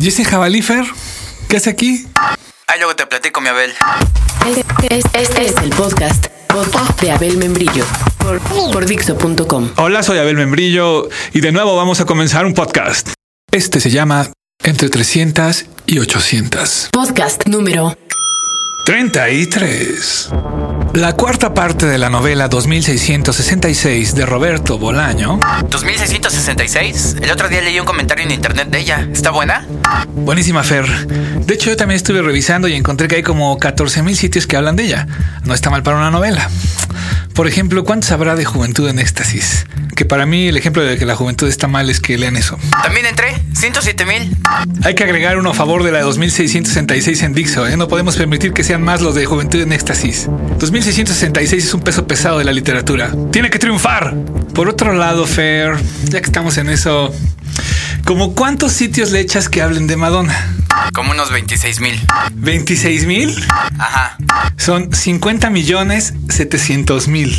¿Jesse Jabalífer? ¿Qué hace aquí? Ahí luego te platico, mi Abel. Este, es- este es el podcast, podcast de Abel Membrillo por, por Dixo.com. Hola, soy Abel Membrillo y de nuevo vamos a comenzar un podcast. Este se llama Entre 300 y 800. Podcast número 33. La cuarta parte de la novela 2666 de Roberto Bolaño. ¿2666? El otro día leí un comentario en internet de ella. ¿Está buena? Buenísima, Fer. De hecho, yo también estuve revisando y encontré que hay como 14 mil sitios que hablan de ella. No está mal para una novela. Por ejemplo, ¿cuántos habrá de Juventud en Éxtasis? Que para mí el ejemplo de que la juventud está mal es que lean eso. También entré. 107 mil. Hay que agregar uno a favor de la 2666 en Dixo, ¿eh? No podemos permitir que sean más los de Juventud en Éxtasis. 2666 es un peso pesado de la literatura. Tiene que triunfar. Por otro lado, Fer, ya que estamos en eso, ¿como cuántos sitios le echas que hablen de Madonna? Como unos 26 mil. ¿26 mil? Ajá. Son 50 millones 700 mil.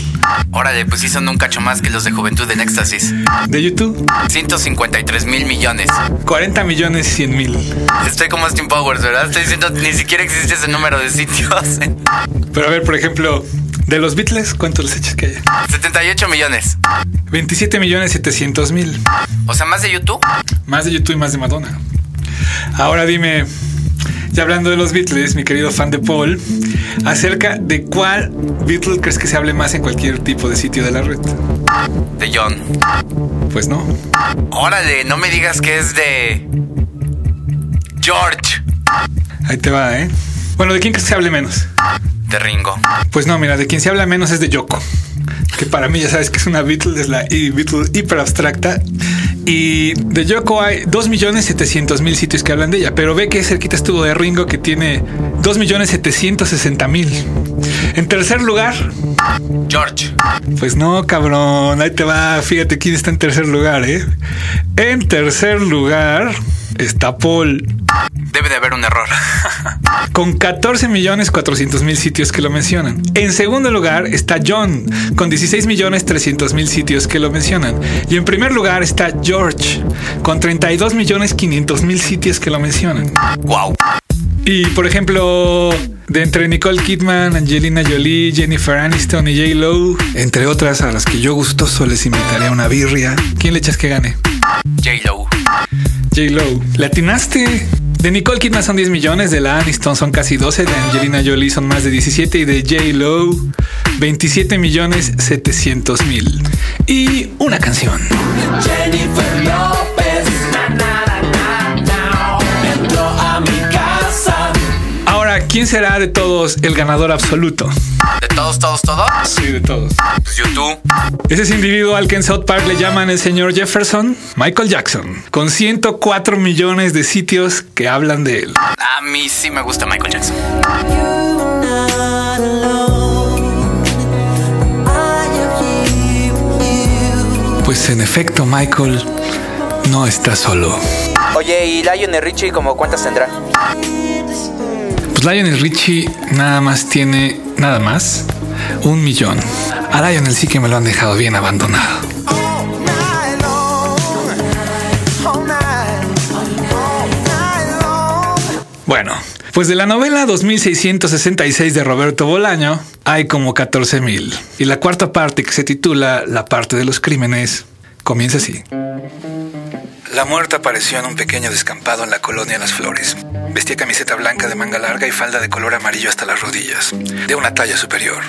Órale, pues sí son un cacho más que los de Juventud en Éxtasis. De YouTube, 153 mil millones. 40 millones 100 mil. Estoy como Austin Powers, ¿verdad? Estoy diciendo, ni siquiera existe ese número de sitios. Pero a ver, por ejemplo, de los Beatles, ¿cuántos les echas que haya? 78 millones. 27 millones 700 mil. O sea, más de YouTube. Más de YouTube y más de Madonna. Ahora dime, ya hablando de los Beatles, mi querido fan de Paul, acerca de cuál Beatle crees que se hable más en cualquier tipo de sitio de la red. De John. Pues no. Órale, no me digas que es de. George. Ahí te va, ¿eh? Bueno, ¿de quién crees que se hable menos? De Ringo. Pues no, mira, de quien se habla menos es de Yoko. Que para mí ya sabes que es una Beatle, es la i- Beatle hiper abstracta. Y de Yoko hay 2.700.000 sitios que hablan de ella. Pero ve que cerquita estuvo de Ringo que tiene 2.760.000. En tercer lugar, George. pues no, cabrón. Ahí te va. Fíjate quién está en tercer lugar, ¿eh? En tercer lugar está Paul. Debe de haber un error. con 14 millones 400 mil sitios que lo mencionan. En segundo lugar está John, con 16 millones 300 mil sitios que lo mencionan. Y en primer lugar está George, con 32 millones 500 mil sitios que lo mencionan. wow. Y por ejemplo, de entre Nicole Kidman, Angelina Jolie, Jennifer Aniston y J. Lo, entre otras a las que yo gustoso les invitaré a una birria, ¿quién le echas que gane? J. Lo. ¿Latinaste? De Nicole Kidman son 10 millones, de la Aniston son casi 12, de Angelina Jolie son más de 17 y de J. Lo 27 millones 700 mil. Y una canción. Jennifer López ¿quién será de todos el ganador absoluto? ¿De todos, todos, todos? Sí, de todos. Pues YouTube. Ese es individuo al que en South Park le llaman el señor Jefferson, Michael Jackson, con 104 millones de sitios que hablan de él. A mí sí me gusta Michael Jackson. Pues en efecto, Michael no está solo. Oye, ¿y Lionel Richie como cuántas tendrá? Pues Lionel Richie nada más tiene, nada más, un millón. A Lionel sí que me lo han dejado bien abandonado. Bueno, pues de la novela 2666 de Roberto Bolaño hay como 14 mil. Y la cuarta parte que se titula La parte de los crímenes comienza así. La muerta apareció en un pequeño descampado en la colonia Las Flores. Vestía camiseta blanca de manga larga y falda de color amarillo hasta las rodillas, de una talla superior.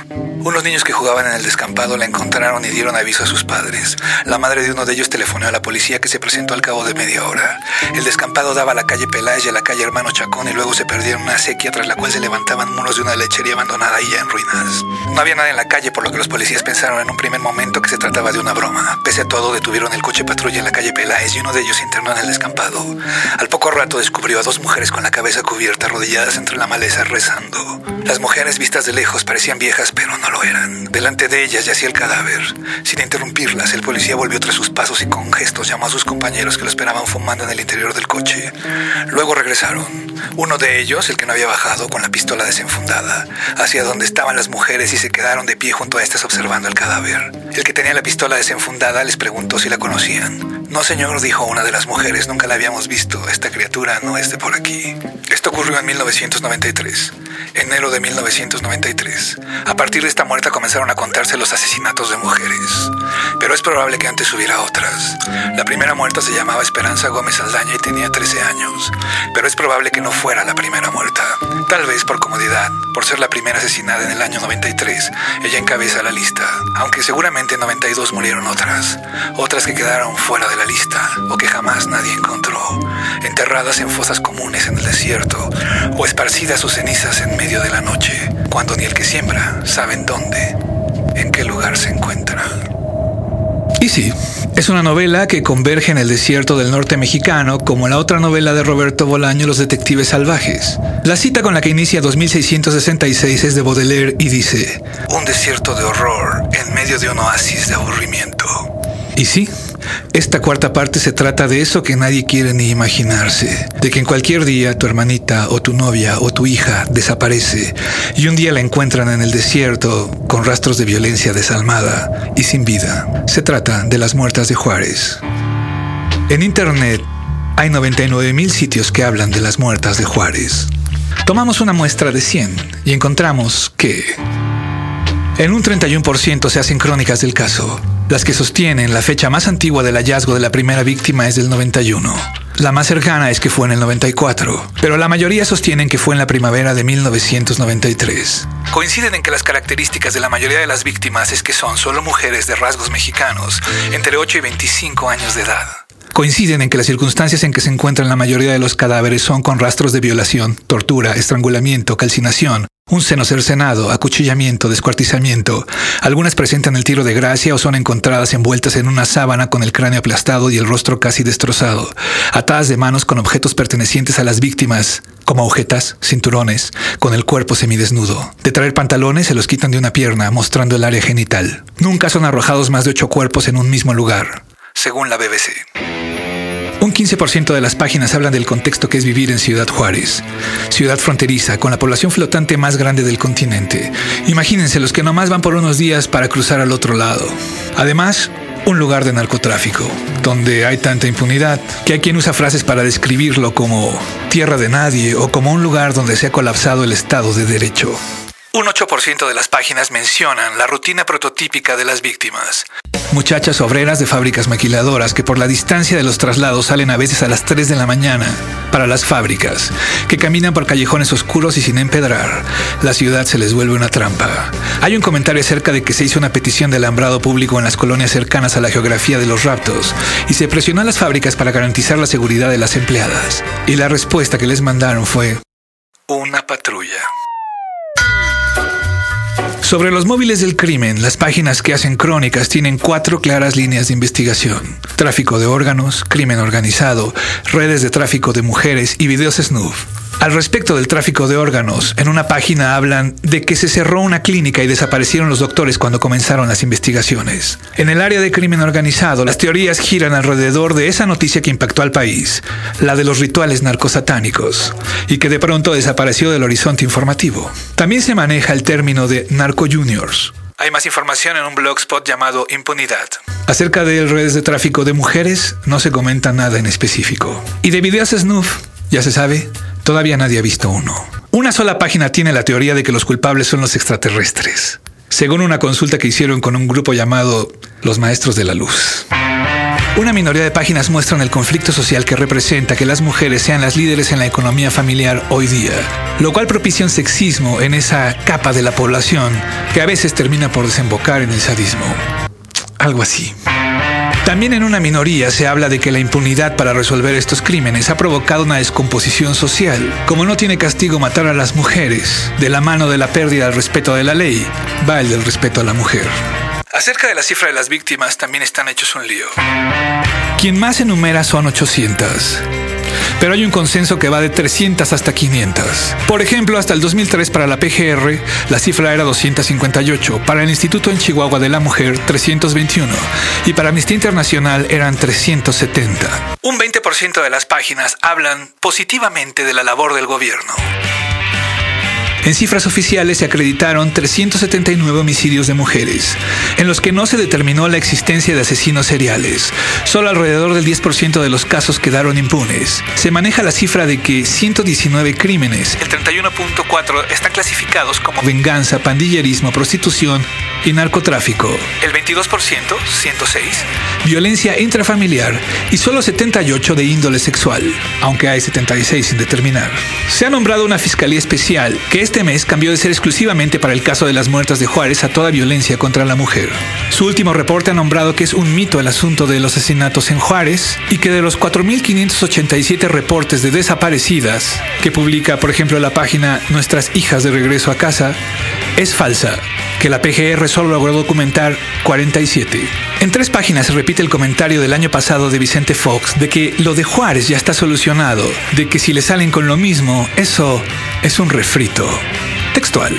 Unos niños que jugaban en el descampado la encontraron y dieron aviso a sus padres. La madre de uno de ellos telefonó a la policía que se presentó al cabo de media hora. El descampado daba a la calle Peláez y a la calle Hermano Chacón y luego se perdieron una sequía tras la cual se levantaban muros de una lechería abandonada y ya en ruinas. No había nada en la calle por lo que los policías pensaron en un primer momento que se trataba de una broma. Pese a todo, detuvieron el coche patrulla en la calle Peláez y uno de ellos se internó en el descampado. Al poco rato descubrió a dos mujeres con la cabeza cubierta, arrodilladas entre la maleza, rezando. Las mujeres vistas de lejos parecían viejas, pero no lo eran. Delante de ellas yacía el cadáver. Sin interrumpirlas, el policía volvió tras sus pasos y con gestos llamó a sus compañeros que lo esperaban fumando en el interior del coche. Luego regresaron. Uno de ellos, el que no había bajado, con la pistola desenfundada, hacia donde estaban las mujeres y se quedaron de pie junto a estas observando el cadáver. El que tenía la pistola desenfundada les preguntó si la conocían. No, señor, dijo una de las mujeres, nunca la habíamos visto. Esta criatura no es de por aquí. Esto ocurrió en 1993, enero de 1993. A partir de esta muerte comenzaron a contarse los asesinatos de mujeres. Pero es probable que antes hubiera otras. La primera muerta se llamaba Esperanza Gómez Aldaña y tenía 13 años. Pero es probable que no fuera la primera muerta. Tal vez por comodidad, por ser la primera asesinada en el año 93, ella encabeza la lista. Aunque seguramente en 92 murieron otras. Otras que quedaron fuera de la lista o que jamás nadie encontró, enterradas en fosas comunes en el desierto o esparcidas sus cenizas en medio de la noche, cuando ni el que siembra sabe en dónde, en qué lugar se encuentra. Y sí, es una novela que converge en el desierto del norte mexicano, como la otra novela de Roberto Bolaño, Los Detectives Salvajes. La cita con la que inicia 2666 es de Baudelaire y dice, Un desierto de horror en medio de un oasis de aburrimiento. Y sí, esta cuarta parte se trata de eso que nadie quiere ni imaginarse, de que en cualquier día tu hermanita o tu novia o tu hija desaparece y un día la encuentran en el desierto con rastros de violencia desalmada y sin vida. Se trata de las muertas de Juárez. En Internet hay 99 mil sitios que hablan de las muertas de Juárez. Tomamos una muestra de 100 y encontramos que en un 31% se hacen crónicas del caso. Las que sostienen la fecha más antigua del hallazgo de la primera víctima es del 91. La más cercana es que fue en el 94, pero la mayoría sostienen que fue en la primavera de 1993. Coinciden en que las características de la mayoría de las víctimas es que son solo mujeres de rasgos mexicanos, entre 8 y 25 años de edad. Coinciden en que las circunstancias en que se encuentran la mayoría de los cadáveres son con rastros de violación, tortura, estrangulamiento, calcinación, un seno cercenado, acuchillamiento, descuartizamiento. Algunas presentan el tiro de gracia o son encontradas envueltas en una sábana con el cráneo aplastado y el rostro casi destrozado, atadas de manos con objetos pertenecientes a las víctimas, como agujetas, cinturones, con el cuerpo semidesnudo. De traer pantalones se los quitan de una pierna, mostrando el área genital. Nunca son arrojados más de ocho cuerpos en un mismo lugar, según la BBC. Un 15% de las páginas hablan del contexto que es vivir en Ciudad Juárez, ciudad fronteriza con la población flotante más grande del continente. Imagínense los que nomás van por unos días para cruzar al otro lado. Además, un lugar de narcotráfico, donde hay tanta impunidad que hay quien usa frases para describirlo como tierra de nadie o como un lugar donde se ha colapsado el Estado de Derecho. Un 8% de las páginas mencionan la rutina prototípica de las víctimas. Muchachas obreras de fábricas maquiladoras que por la distancia de los traslados salen a veces a las 3 de la mañana para las fábricas, que caminan por callejones oscuros y sin empedrar. La ciudad se les vuelve una trampa. Hay un comentario acerca de que se hizo una petición de alambrado público en las colonias cercanas a la geografía de los raptos y se presionó a las fábricas para garantizar la seguridad de las empleadas. Y la respuesta que les mandaron fue una patrulla. Sobre los móviles del crimen, las páginas que hacen crónicas tienen cuatro claras líneas de investigación. Tráfico de órganos, crimen organizado, redes de tráfico de mujeres y videos snuff. Al respecto del tráfico de órganos, en una página hablan de que se cerró una clínica y desaparecieron los doctores cuando comenzaron las investigaciones. En el área de crimen organizado, las teorías giran alrededor de esa noticia que impactó al país, la de los rituales narcosatánicos, y que de pronto desapareció del horizonte informativo. También se maneja el término de narco juniors. Hay más información en un blogspot llamado Impunidad. Acerca de redes de tráfico de mujeres, no se comenta nada en específico. Y de videos snuff, ya se sabe, Todavía nadie ha visto uno. Una sola página tiene la teoría de que los culpables son los extraterrestres, según una consulta que hicieron con un grupo llamado Los Maestros de la Luz. Una minoría de páginas muestran el conflicto social que representa que las mujeres sean las líderes en la economía familiar hoy día, lo cual propicia un sexismo en esa capa de la población que a veces termina por desembocar en el sadismo. Algo así. También en una minoría se habla de que la impunidad para resolver estos crímenes ha provocado una descomposición social. Como no tiene castigo matar a las mujeres, de la mano de la pérdida del respeto de la ley, va el del respeto a la mujer. Acerca de la cifra de las víctimas también están hechos un lío. Quien más enumera son 800 pero hay un consenso que va de 300 hasta 500. Por ejemplo, hasta el 2003 para la PGR, la cifra era 258, para el Instituto en Chihuahua de la Mujer 321 y para Amnistía Internacional eran 370. Un 20% de las páginas hablan positivamente de la labor del gobierno. En cifras oficiales se acreditaron 379 homicidios de mujeres, en los que no se determinó la existencia de asesinos seriales. Solo alrededor del 10% de los casos quedaron impunes. Se maneja la cifra de que 119 crímenes, el 31.4, están clasificados como venganza, pandillerismo, prostitución y narcotráfico. El 22%, 106, violencia intrafamiliar y solo 78 de índole sexual, aunque hay 76 sin determinar. Se ha nombrado una fiscalía especial que este mes cambió de ser exclusivamente para el caso de las muertas de Juárez a toda violencia contra la mujer. Su último reporte ha nombrado que es un mito el asunto de los asesinatos en Juárez y que de los 4.587 reportes de desaparecidas que publica, por ejemplo, la página Nuestras hijas de regreso a casa, es falsa, que la PGR solo logró documentar 47. En tres páginas se repite el comentario del año pasado de Vicente Fox de que lo de Juárez ya está solucionado, de que si le salen con lo mismo, eso es un refrito. Textual.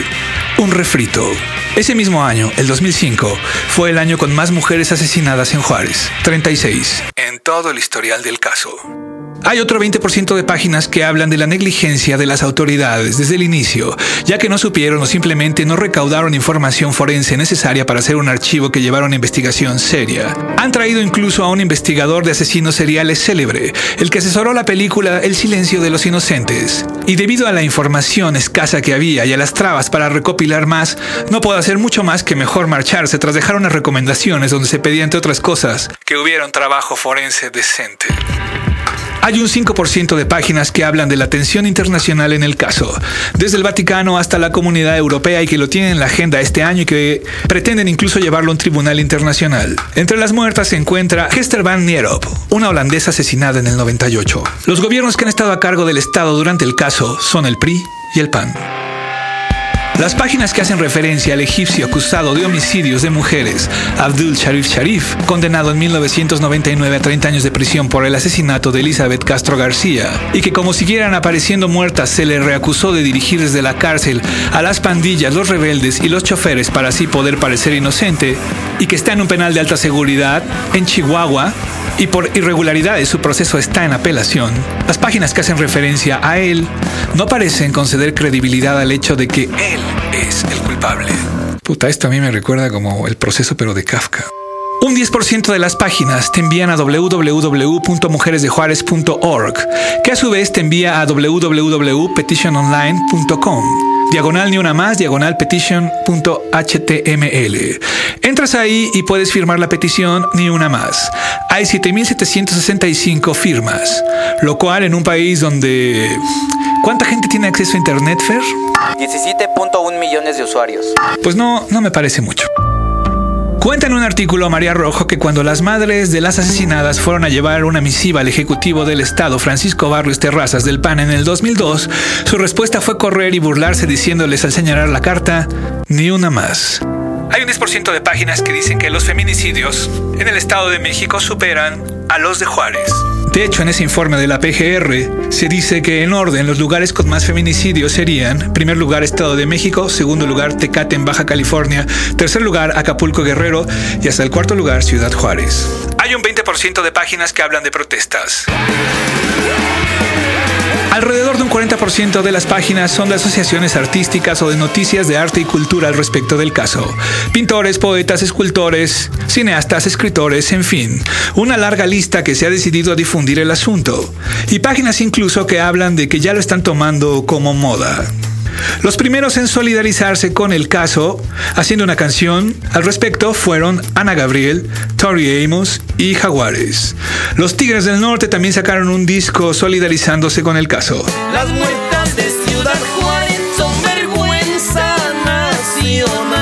Un refrito. Ese mismo año, el 2005, fue el año con más mujeres asesinadas en Juárez, 36, en todo el historial del caso. Hay otro 20% de páginas que hablan de la negligencia de las autoridades desde el inicio, ya que no supieron o simplemente no recaudaron información forense necesaria para hacer un archivo que llevara una investigación seria. Han traído incluso a un investigador de asesinos seriales célebre, el que asesoró la película El silencio de los inocentes. Y debido a la información escasa que había y a las trabas para recopilar más, no puedo hacer mucho más que mejor marcharse tras dejar unas recomendaciones donde se pedía, entre otras cosas, que hubiera un trabajo forense decente. Hay un 5% de páginas que hablan de la atención internacional en el caso, desde el Vaticano hasta la comunidad europea y que lo tienen en la agenda este año y que pretenden incluso llevarlo a un tribunal internacional. Entre las muertas se encuentra Hester Van Nierop, una holandesa asesinada en el 98. Los gobiernos que han estado a cargo del Estado durante el caso son el PRI y el PAN. Las páginas que hacen referencia al egipcio acusado de homicidios de mujeres, Abdul Sharif Sharif, condenado en 1999 a 30 años de prisión por el asesinato de Elizabeth Castro García, y que como siguieran apareciendo muertas se le reacusó de dirigir desde la cárcel a las pandillas, los rebeldes y los choferes para así poder parecer inocente, y que está en un penal de alta seguridad en Chihuahua, y por irregularidades su proceso está en apelación, las páginas que hacen referencia a él no parecen conceder credibilidad al hecho de que él es el culpable. Puta, esto a mí me recuerda como el proceso pero de Kafka. Un 10% de las páginas te envían a www.mujeresdejuárez.org, que a su vez te envía a www.petitiononline.com diagonal ni una más, diagonal petition.html. Entras ahí y puedes firmar la petición ni una más. Hay 7.765 firmas, lo cual en un país donde... ¿Cuánta gente tiene acceso a Internet, Fer? 17.1 millones de usuarios. Pues no, no me parece mucho. Cuenta en un artículo María Rojo que cuando las madres de las asesinadas fueron a llevar una misiva al Ejecutivo del Estado Francisco Barrios Terrazas del PAN en el 2002, su respuesta fue correr y burlarse diciéndoles al señalar la carta, ni una más. Hay un 10% de páginas que dicen que los feminicidios en el Estado de México superan a los de Juárez. De hecho, en ese informe de la PGR se dice que en orden los lugares con más feminicidios serían, primer lugar Estado de México, segundo lugar Tecate en Baja California, tercer lugar Acapulco Guerrero y hasta el cuarto lugar Ciudad Juárez. Hay un 20% de páginas que hablan de protestas. Alrededor de un 40% de las páginas son de asociaciones artísticas o de noticias de arte y cultura al respecto del caso. Pintores, poetas, escultores, cineastas, escritores, en fin. Una larga lista que se ha decidido a difundir el asunto. Y páginas incluso que hablan de que ya lo están tomando como moda. Los primeros en solidarizarse con el caso, haciendo una canción al respecto, fueron Ana Gabriel, Tori Amos y Jaguares. Los Tigres del Norte también sacaron un disco solidarizándose con el caso. Las muertas de Ciudad Juárez son vergüenza nacional.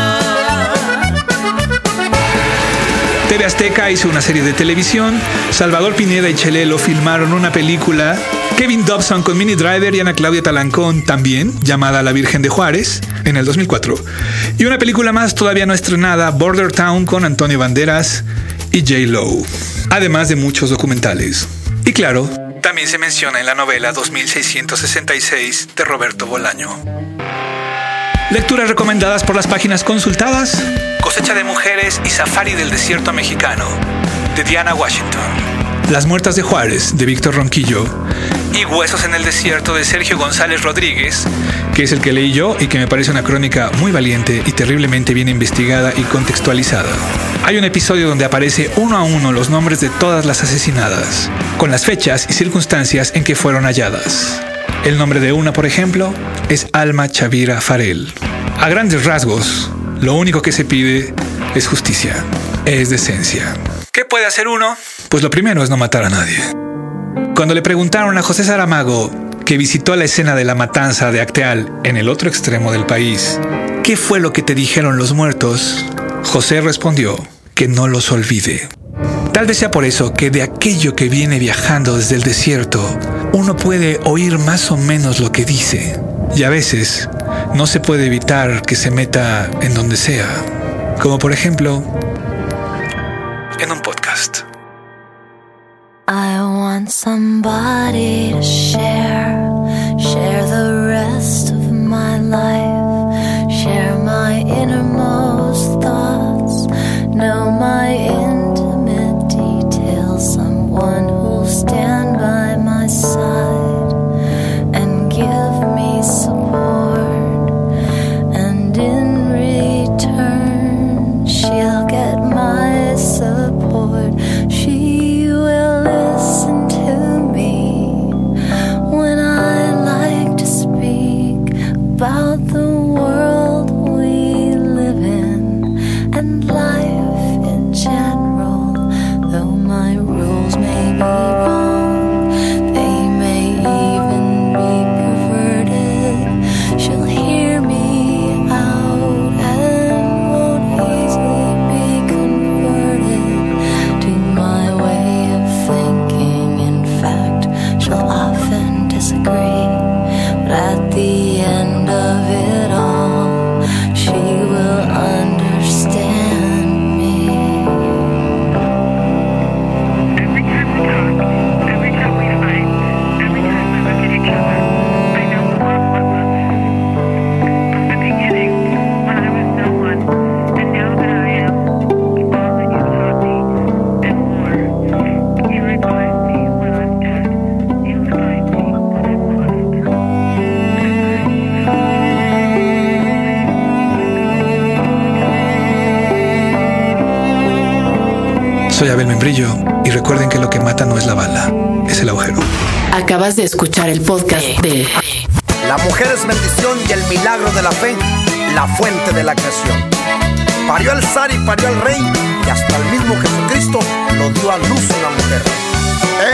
Azteca hizo una serie de televisión, Salvador Pineda y Chelelo filmaron una película, Kevin Dobson con Mini Driver y Ana Claudia Talancón también, llamada La Virgen de Juárez, en el 2004, y una película más todavía no estrenada, Border Town con Antonio Banderas y J. Lowe, además de muchos documentales. Y claro, también se menciona en la novela 2666 de Roberto Bolaño. Lecturas recomendadas por las páginas consultadas. Cosecha de mujeres y safari del desierto mexicano. De Diana Washington. Las muertas de Juárez de Víctor Ronquillo y Huesos en el desierto de Sergio González Rodríguez, que es el que leí yo y que me parece una crónica muy valiente y terriblemente bien investigada y contextualizada. Hay un episodio donde aparece uno a uno los nombres de todas las asesinadas, con las fechas y circunstancias en que fueron halladas. El nombre de una, por ejemplo, es Alma Chavira Farel. A grandes rasgos, lo único que se pide es justicia, es decencia. ¿Qué puede hacer uno? Pues lo primero es no matar a nadie. Cuando le preguntaron a José Saramago, que visitó la escena de la matanza de Acteal en el otro extremo del país, ¿qué fue lo que te dijeron los muertos? José respondió que no los olvide. Tal vez sea por eso que de aquello que viene viajando desde el desierto, uno puede oír más o menos lo que dice. Y a veces no se puede evitar que se meta en donde sea. Como por ejemplo, en un podcast. Soy Abel Membrillo y recuerden que lo que mata no es la bala, es el agujero. Acabas de escuchar el podcast de La mujer es bendición y el milagro de la fe, la fuente de la creación. Parió al zar y parió al rey, y hasta el mismo Jesucristo lo dio a luz una mujer.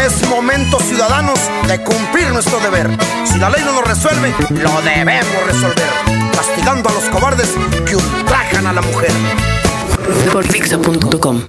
Es momento, ciudadanos, de cumplir nuestro deber. Si la ley no lo resuelve, lo debemos resolver, castigando a los cobardes que ultrajan a la mujer. por.